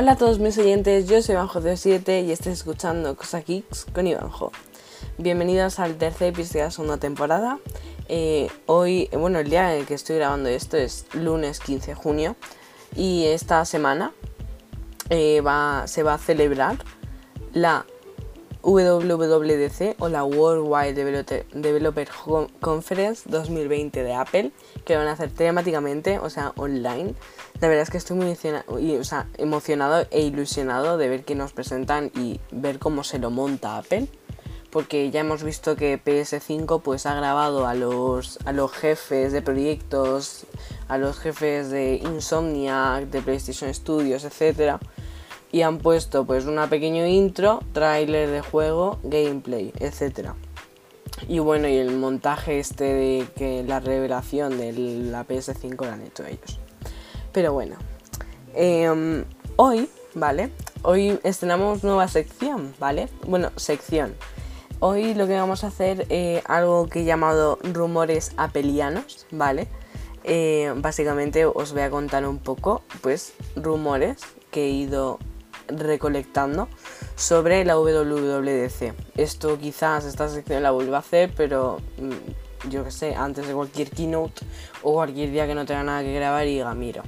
Hola a todos mis oyentes, yo soy Ivanjo07 y estáis escuchando Cosa Kicks con Ivanjo. Bienvenidos al tercer episodio de la segunda temporada. Eh, hoy, bueno, el día en el que estoy grabando esto es lunes 15 de junio y esta semana eh, va, se va a celebrar la WWDC o la Worldwide Developer Conference 2020 de Apple, que van a hacer temáticamente, o sea, online. La verdad es que estoy muy emocionado e ilusionado de ver qué nos presentan y ver cómo se lo monta Apple. Porque ya hemos visto que PS5 pues ha grabado a los, a los jefes de proyectos, a los jefes de Insomniac, de PlayStation Studios, etcétera y han puesto pues una pequeño intro, tráiler de juego, gameplay, etc. Y bueno, y el montaje este de que la revelación de la PS5 lo han hecho ellos. Pero bueno, em, hoy, ¿vale? Hoy estrenamos nueva sección, ¿vale? Bueno, sección. Hoy lo que vamos a hacer es eh, algo que he llamado rumores apelianos, ¿vale? Eh, básicamente os voy a contar un poco, pues, rumores que he ido recolectando sobre la WWDC. Esto quizás esta sección la vuelva a hacer, pero mm, yo que sé, antes de cualquier keynote o cualquier día que no tenga nada que grabar y diga, miro,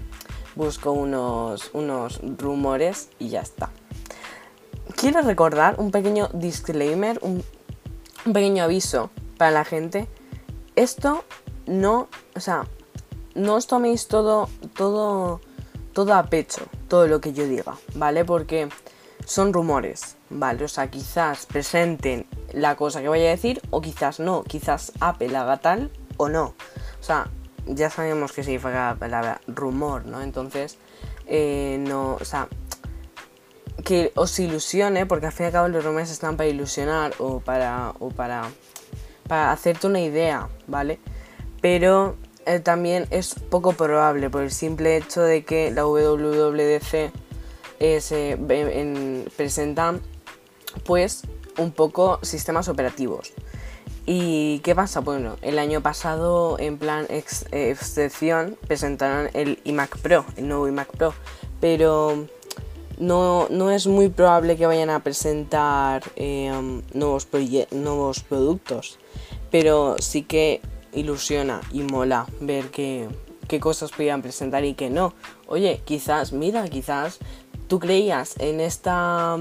busco unos, unos rumores y ya está. Quiero recordar un pequeño disclaimer, un, pequeño aviso para la gente. Esto no, o sea, no os toméis todo, todo todo a pecho, todo lo que yo diga, ¿vale? Porque son rumores, ¿vale? O sea, quizás presenten la cosa que vaya a decir o quizás no, quizás Apple haga tal o no. O sea, ya sabemos que significa la palabra rumor, ¿no? Entonces, eh, no, o sea, que os ilusione, porque al fin y al cabo los rumores están para ilusionar o para, o para, para hacerte una idea, ¿vale? Pero eh, también es poco probable por el simple hecho de que la WWDC eh, se presenta pues un poco sistemas operativos. ¿Y qué pasa? Bueno, el año pasado en plan excepción presentaron el iMac Pro, el nuevo iMac Pro, pero no, no es muy probable que vayan a presentar eh, nuevos, nuevos productos, pero sí que ilusiona y mola ver qué, qué cosas podían presentar y qué no. Oye, quizás, mira, quizás tú creías en esta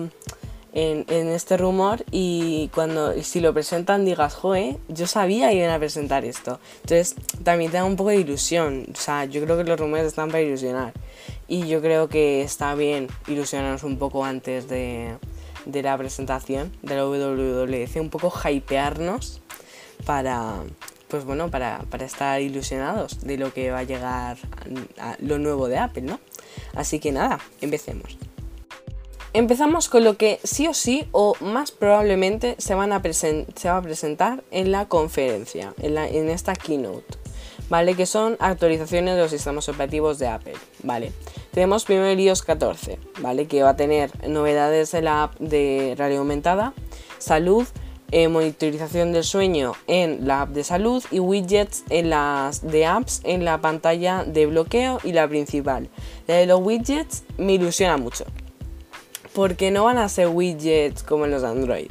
en, este rumor y cuando si lo presentan digas, joe, yo sabía que iban a presentar esto. Entonces también te da un poco de ilusión. O sea, yo creo que los rumores están para ilusionar. Y yo creo que está bien ilusionarnos un poco antes de, de la presentación de la WWDC, un poco hypearnos para, pues bueno, para, estar ilusionados de lo que va a llegar a, lo nuevo de Apple, ¿no? Así que nada, empecemos. Empezamos con lo que sí o sí o más probablemente se, van a se va a presentar en la conferencia, en, la, en esta keynote, ¿vale? Que son actualizaciones de los sistemas operativos de Apple, ¿vale? Tenemos primero el iOS 14, ¿vale? Que va a tener novedades en la app de realidad aumentada, salud, eh, monitorización del sueño en la app de salud y widgets en las de apps en la pantalla de bloqueo y la principal. La de los widgets me ilusiona mucho. Porque no van a ser widgets como en los Android.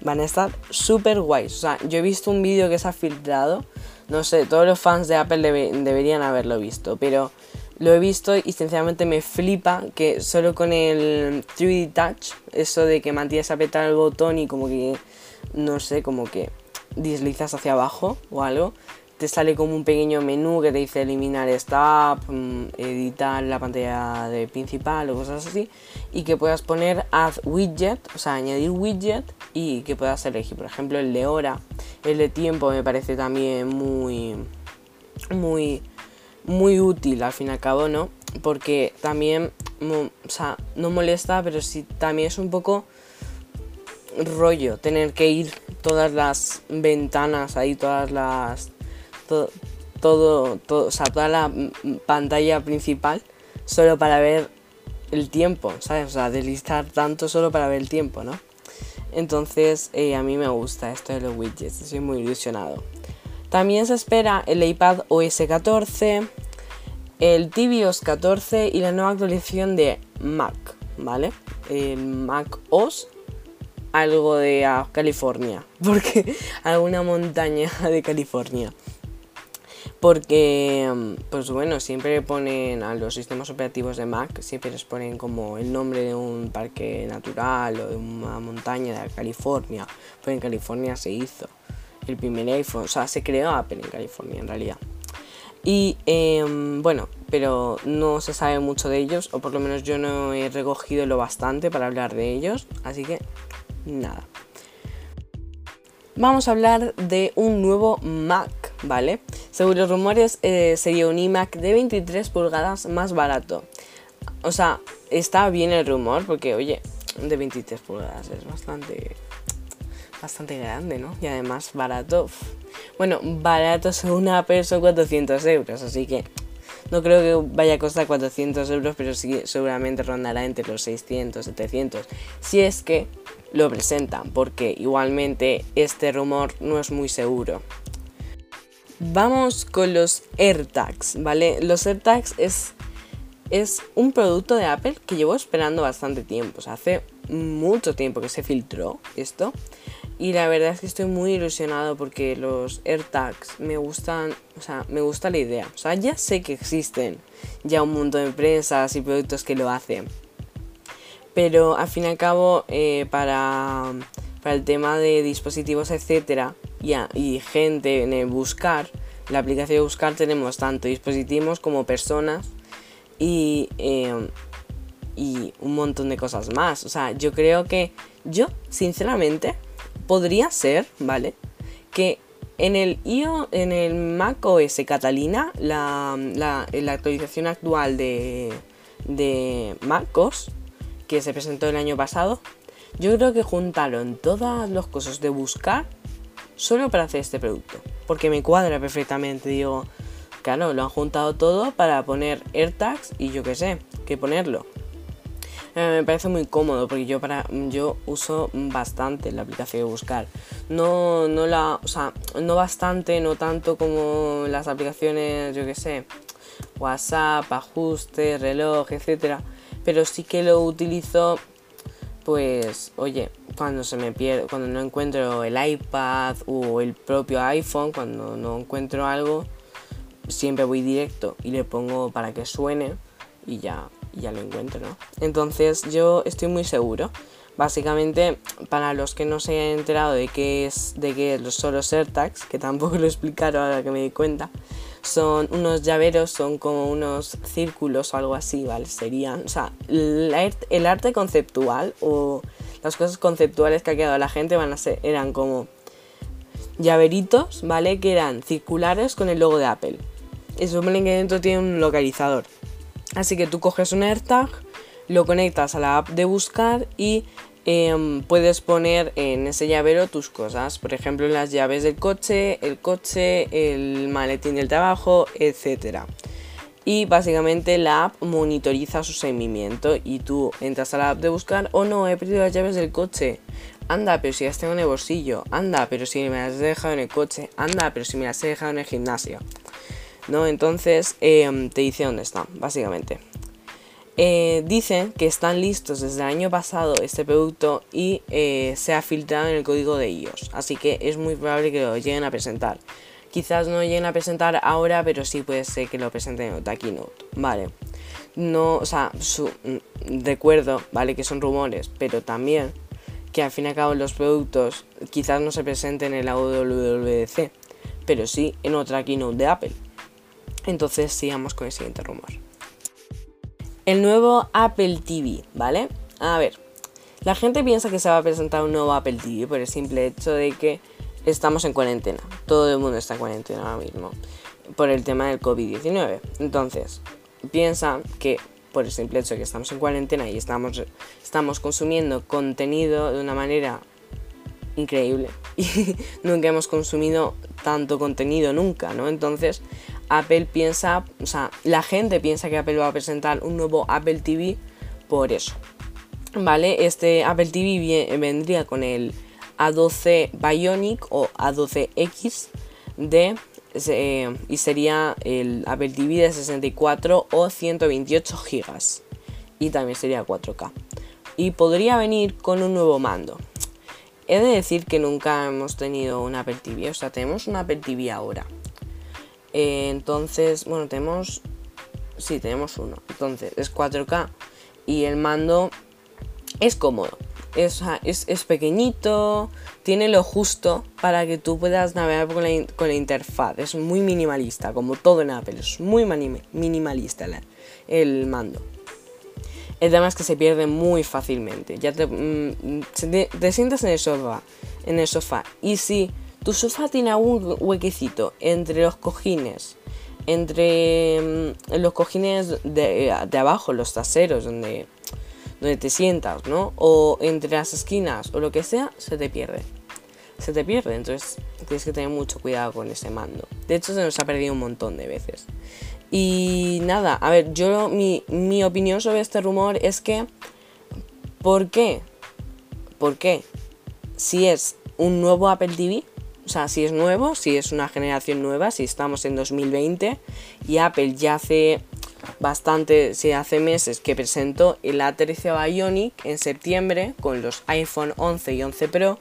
Van a estar súper guays. O sea, yo he visto un vídeo que se ha filtrado. No sé, todos los fans de Apple deberían haberlo visto. Pero lo he visto y sinceramente me flipa que solo con el 3D Touch, eso de que mantienes apretar el botón y como que no sé, como que deslizas hacia abajo o algo, te sale como un pequeño menú que te dice eliminar esta app, mm, editar la pantalla de principal o cosas así, y que puedas poner add widget, o sea, añadir widget y que puedas elegir, por ejemplo, el de hora, el de tiempo me parece también muy, muy, muy útil al fin y al cabo, ¿no? Porque también, o sea, no molesta, pero sí también es un poco rollo tener que ir todas las ventanas ahí, todas las. todo, todo, o sea, toda la pantalla principal solo para ver el tiempo, ¿sabes? O sea, deslistar tanto solo para ver el tiempo, ¿no? Entonces, eh, a mí me gusta esto de los widgets, estoy muy ilusionado. También se espera el iPad OS 14, el tvOS 14 y la nueva actualización de Mac, ¿vale? El Mac OS algo de California, porque alguna montaña de California. Porque, pues bueno, siempre ponen a los sistemas operativos de Mac, siempre les ponen como el nombre de un parque natural o de una montaña de California. Pues en California se hizo el primer iPhone, o sea, se creó Apple en California en realidad. Y em, bueno, pero no se sabe mucho de ellos, o por lo menos yo no he recogido lo bastante para hablar de ellos, así que nada. Vamos a hablar de un nuevo Mac, ¿vale? Según los rumores, eh, sería un iMac de 23 pulgadas más barato. O sea, está bien el rumor, porque, oye, de 23 pulgadas es bastante. bastante grande, ¿no? Y además barato. Bueno, barato según Apple son 400 euros, así que no creo que vaya a costar 400 euros, pero sí seguramente rondará entre los 600, 700. Si es que lo presentan, porque igualmente este rumor no es muy seguro. Vamos con los AirTags, ¿vale? Los AirTags es, es un producto de Apple que llevo esperando bastante tiempo. O sea, hace mucho tiempo que se filtró esto. Y la verdad es que estoy muy ilusionado porque los AirTags me gustan, o sea, me gusta la idea. O sea, ya sé que existen ya un montón de empresas y productos que lo hacen. Pero al fin y al cabo, eh, para, el tema de dispositivos, etcétera, y, gente en el buscar, la aplicación de buscar tenemos tanto dispositivos como personas y, eh, y un montón de cosas más. O sea, yo creo que yo, sinceramente, podría ser, ¿vale? Que en el IO, en el Mac OS Catalina, la, la, la actualización actual de, de MacOS, que se presentó el año pasado, yo creo que juntaron todas las cosas de buscar solo para hacer este producto. Porque me cuadra perfectamente, digo, claro, lo han juntado todo para poner AirTags y yo qué sé, qué ponerlo. Eh, me parece muy cómodo porque yo para yo uso bastante la aplicación de buscar. No, no la, o sea, no bastante, no tanto como las aplicaciones, yo que sé, WhatsApp, ajustes, reloj, etcétera. Pero sí que lo utilizo, pues, oye, cuando se me pierde, cuando no encuentro el iPad o el propio iPhone, cuando no encuentro algo, siempre voy directo y le pongo para que suene y ya ya lo encuentro, ¿no? Entonces yo estoy muy seguro. Básicamente, para los que no se hayan enterado de qué es de qué son los AirTags, que tampoco lo explicaron ahora que me di cuenta, son unos llaveros, son como unos círculos o algo así, ¿vale? Serían, o sea, el arte conceptual o las cosas conceptuales que ha quedado la gente van a ser, eran como llaveritos, ¿vale? Que eran circulares con el logo de Apple. Y supone que dentro tiene un localizador. Así que tú coges un AirTag, lo conectas a la app de buscar y em, puedes poner en ese llavero tus cosas. Por ejemplo, las llaves del coche, el coche, el maletín del trabajo, etc. Y básicamente la app monitoriza su seguimiento y tú entras a la app de buscar, oh no, he perdido las llaves del coche. Anda, pero si las tengo en el bolsillo. Anda, pero si me las he dejado en el coche. Anda, pero si me las he dejado en el gimnasio. ¿no? Entonces em, te dice dónde están, básicamente. Eh, dicen que están listos desde el año pasado este producto y eh, se ha filtrado en el código de iOS, así que es muy probable que lo lleguen a presentar. Quizás no lleguen a presentar ahora, pero sí puede ser que lo presenten en otra keynote, ¿vale? No, o sea, mm, recuerdo, ¿vale? Que son rumores, pero también que al fin y al cabo los productos quizás no se presenten en la WWDC, pero sí en otra keynote de Apple. Entonces sigamos con el siguiente rumor. El nuevo Apple TV, ¿vale? A ver, la gente piensa que se va a presentar un nuevo Apple TV por el simple hecho de que estamos en cuarentena. Todo el mundo está en cuarentena ahora mismo. Por el tema del COVID-19. Entonces, piensan que por el simple hecho de que estamos en cuarentena y estamos, estamos consumiendo contenido de una manera increíble. Y nunca hemos consumido tanto contenido nunca, ¿no? Entonces, Apple piensa, o sea, la gente piensa que Apple va a presentar un nuevo Apple TV por eso. ¿Vale? Este Apple TV vendría con el A12 Bionic o A12X de, y sería el Apple TV de 64 o 128 GB. y también sería 4K. Y podría venir con un nuevo mando. He de decir que nunca hemos tenido un Apple TV, o sea, tenemos un Apple TV ahora. Eh, entonces, bueno, tenemos... Sí, tenemos uno. Entonces, es 4K y el mando es cómodo. Es, es, pequeñito, tiene lo justo para que tú puedas navegar con la, con la interfaz. Es muy minimalista, como todo en Apple. Es muy minimalista el mando. El tema es que se pierde muy fácilmente. Ya te, mm, te, sientas en el sofá, en el sofá. Y si tu sofá tiene algún huequecito entre los cojines, entre mm, los cojines de, de, abajo, los traseros, donde, donde te sientas, ¿no? O entre las esquinas o lo que sea, se te pierde. Se te pierde, entonces tienes que tener mucho cuidado con ese mando. De hecho, se nos ha perdido un montón de veces. Y nada, a ver, yo mi, mi opinión sobre este rumor es que, ¿por qué? ¿Por qué? Si es un nuevo Apple TV, o sea, si es nuevo, si es una generación nueva, si estamos en 2020 y Apple ya hace bastante, si hace meses que presentó el A13 Bionic en septiembre con los iPhone 11 y 11 Pro,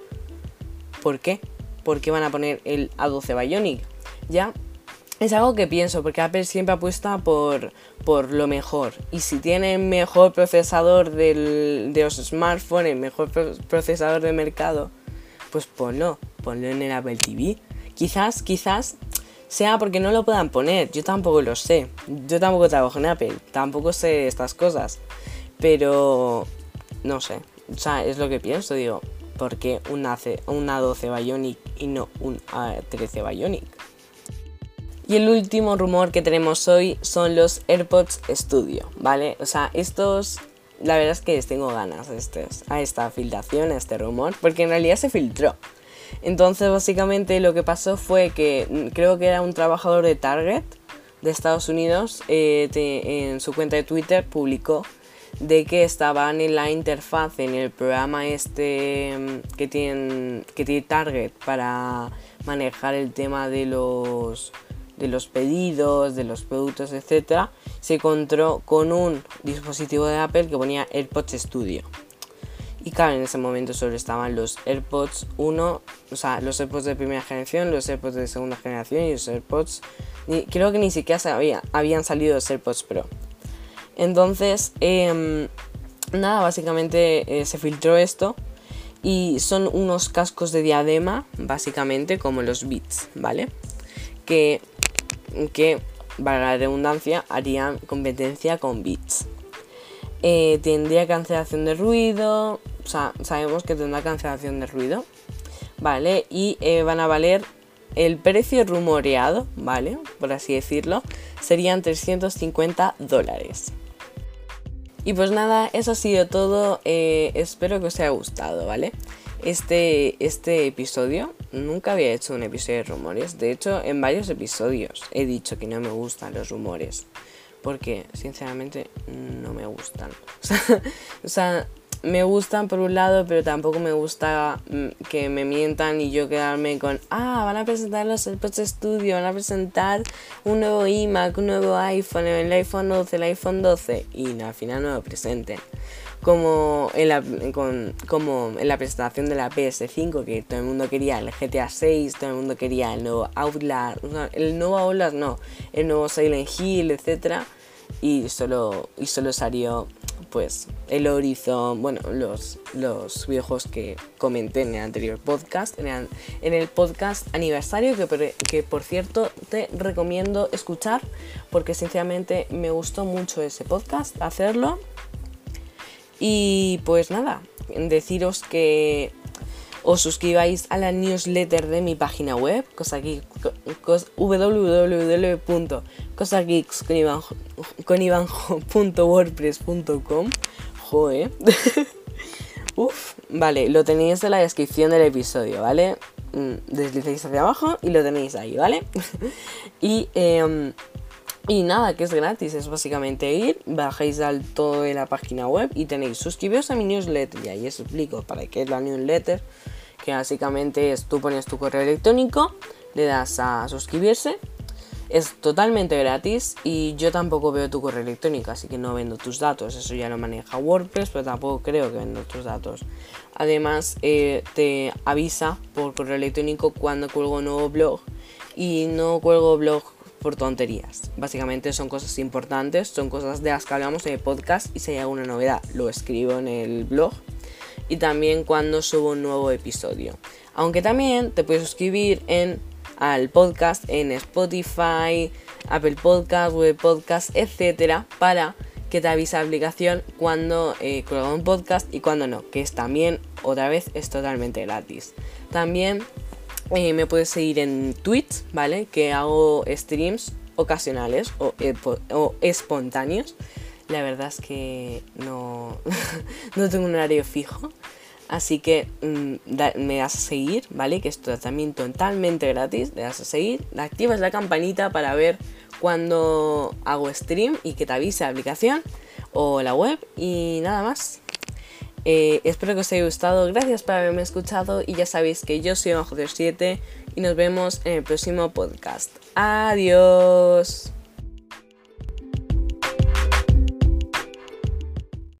¿por qué? ¿Por qué van a poner el A12 Bionic? Ya es algo que pienso, porque Apple siempre apuesta por, por lo mejor. Y si tiene el mejor procesador de los smartphones, el mejor procesador de mercado, pues ponlo, ponlo en el Apple TV. Quizás, quizás sea porque no lo puedan poner, yo tampoco lo sé. Yo tampoco trabajo en Apple, tampoco sé estas cosas. Pero, no sé, o sea, es lo que pienso, digo, ¿por qué un, un A12 Bionic y no un A13 Bionic? Y el último rumor que tenemos hoy son los AirPods Studio, ¿vale? O sea, estos, la verdad es que les tengo ganas a esta filtración, a este rumor, porque en realidad se filtró. Entonces, básicamente lo que pasó fue que mm, creo que era un trabajador de Target de Estados Unidos, eh, en su cuenta de Twitter publicó de que estaban en la interfaz en el programa este mm, que tienen que tiene Target para manejar el tema de los de los pedidos, de los productos, etc., se encontró con un dispositivo de Apple que ponía AirPods Studio. Y claro, en ese momento solo estaban los AirPods 1, o sea, los AirPods de primera generación, los AirPods de segunda generación y los AirPods... creo que ni siquiera sabía, habían salido los AirPods Pro. Entonces, em, nada, básicamente eh, se filtró esto y son unos cascos de diadema, básicamente como los Beats, ¿vale? Que que, para la redundancia, harían competencia con Beats. Eh, tendría cancelación de ruido, o sea, sabemos que tendrá cancelación de ruido, ¿vale? Y eh, van a valer el precio rumoreado, ¿vale? Por así decirlo, serían 350 dólares. Y pues nada, eso ha sido todo. Eh, espero que os haya gustado, ¿vale? Este, este episodio. Nunca había hecho un episodio de rumores. De hecho, en varios episodios he dicho que no me gustan los rumores. Porque, sinceramente, no me gustan. O sea, me gustan por un lado, pero tampoco me gusta mm, que me mientan y yo quedarme con, ah, van a presentar los AirPods Studio, van a presentar un nuevo iMac, un nuevo iPhone, el iPhone 12, el iPhone 12, y al final no lo presenten como en la, como en la presentación de la PS5, que todo el mundo quería el GTA 6, todo el mundo quería el nuevo Outlast, el nuevo Outlast no, el nuevo Silent Hill, etc. Y solo, y solo salió pues el Horizon, bueno, los, los videojuegos que comenté en el anterior podcast, en el, en el podcast aniversario, que que por cierto te recomiendo escuchar, porque sinceramente me gustó mucho ese podcast, hacerlo y pues nada, deciros que os suscribáis a la newsletter de mi página web, www.cosageeks.wordpress.com Joe. Uf, vale, lo tenéis en la descripción del episodio, ¿vale? Mm, deslizáis hacia abajo y lo tenéis ahí, ¿vale? y eh, y nada, que es gratis, es básicamente ir, bajáis al todo de la página web y tenéis suscribiros a mi newsletter. Y ahí os explico para qué es la newsletter, que básicamente es tú pones tu correo electrónico, le das a suscribirse Es totalmente gratis y yo tampoco veo tu correo electrónico, así que no vendo tus datos. Eso ya lo maneja WordPress, pero tampoco creo que vendo tus datos. Además, eh, te avisa por correo electrónico cuando cuelgo un nuevo blog y no cuelgo blog por tonterías. Básicamente son cosas importantes, son cosas de las que hablamos en el podcast y si hay alguna novedad lo escribo en el blog y también cuando subo un nuevo episodio. Aunque también te puedes suscribir en al podcast en Spotify, Apple Podcast, Web Podcast, etcétera, para que te avise la aplicación cuando eh, un podcast y cuando no, que es también otra vez es totalmente gratis. También eh, me puedes seguir en Twitch, ¿vale? Que hago streams ocasionales o, eh, o espontáneos. La verdad es que no, no tengo un horario fijo. Así que mm, me das a seguir, ¿vale? Que es también totalmente gratis. Le das a seguir, activas la campanita para ver cuando hago stream y que te avise la aplicación o la web y nada más. Eh, espero que os haya gustado, gracias por haberme escuchado y ya sabéis que yo soy Bajo 7 y nos vemos en el próximo podcast. Adiós.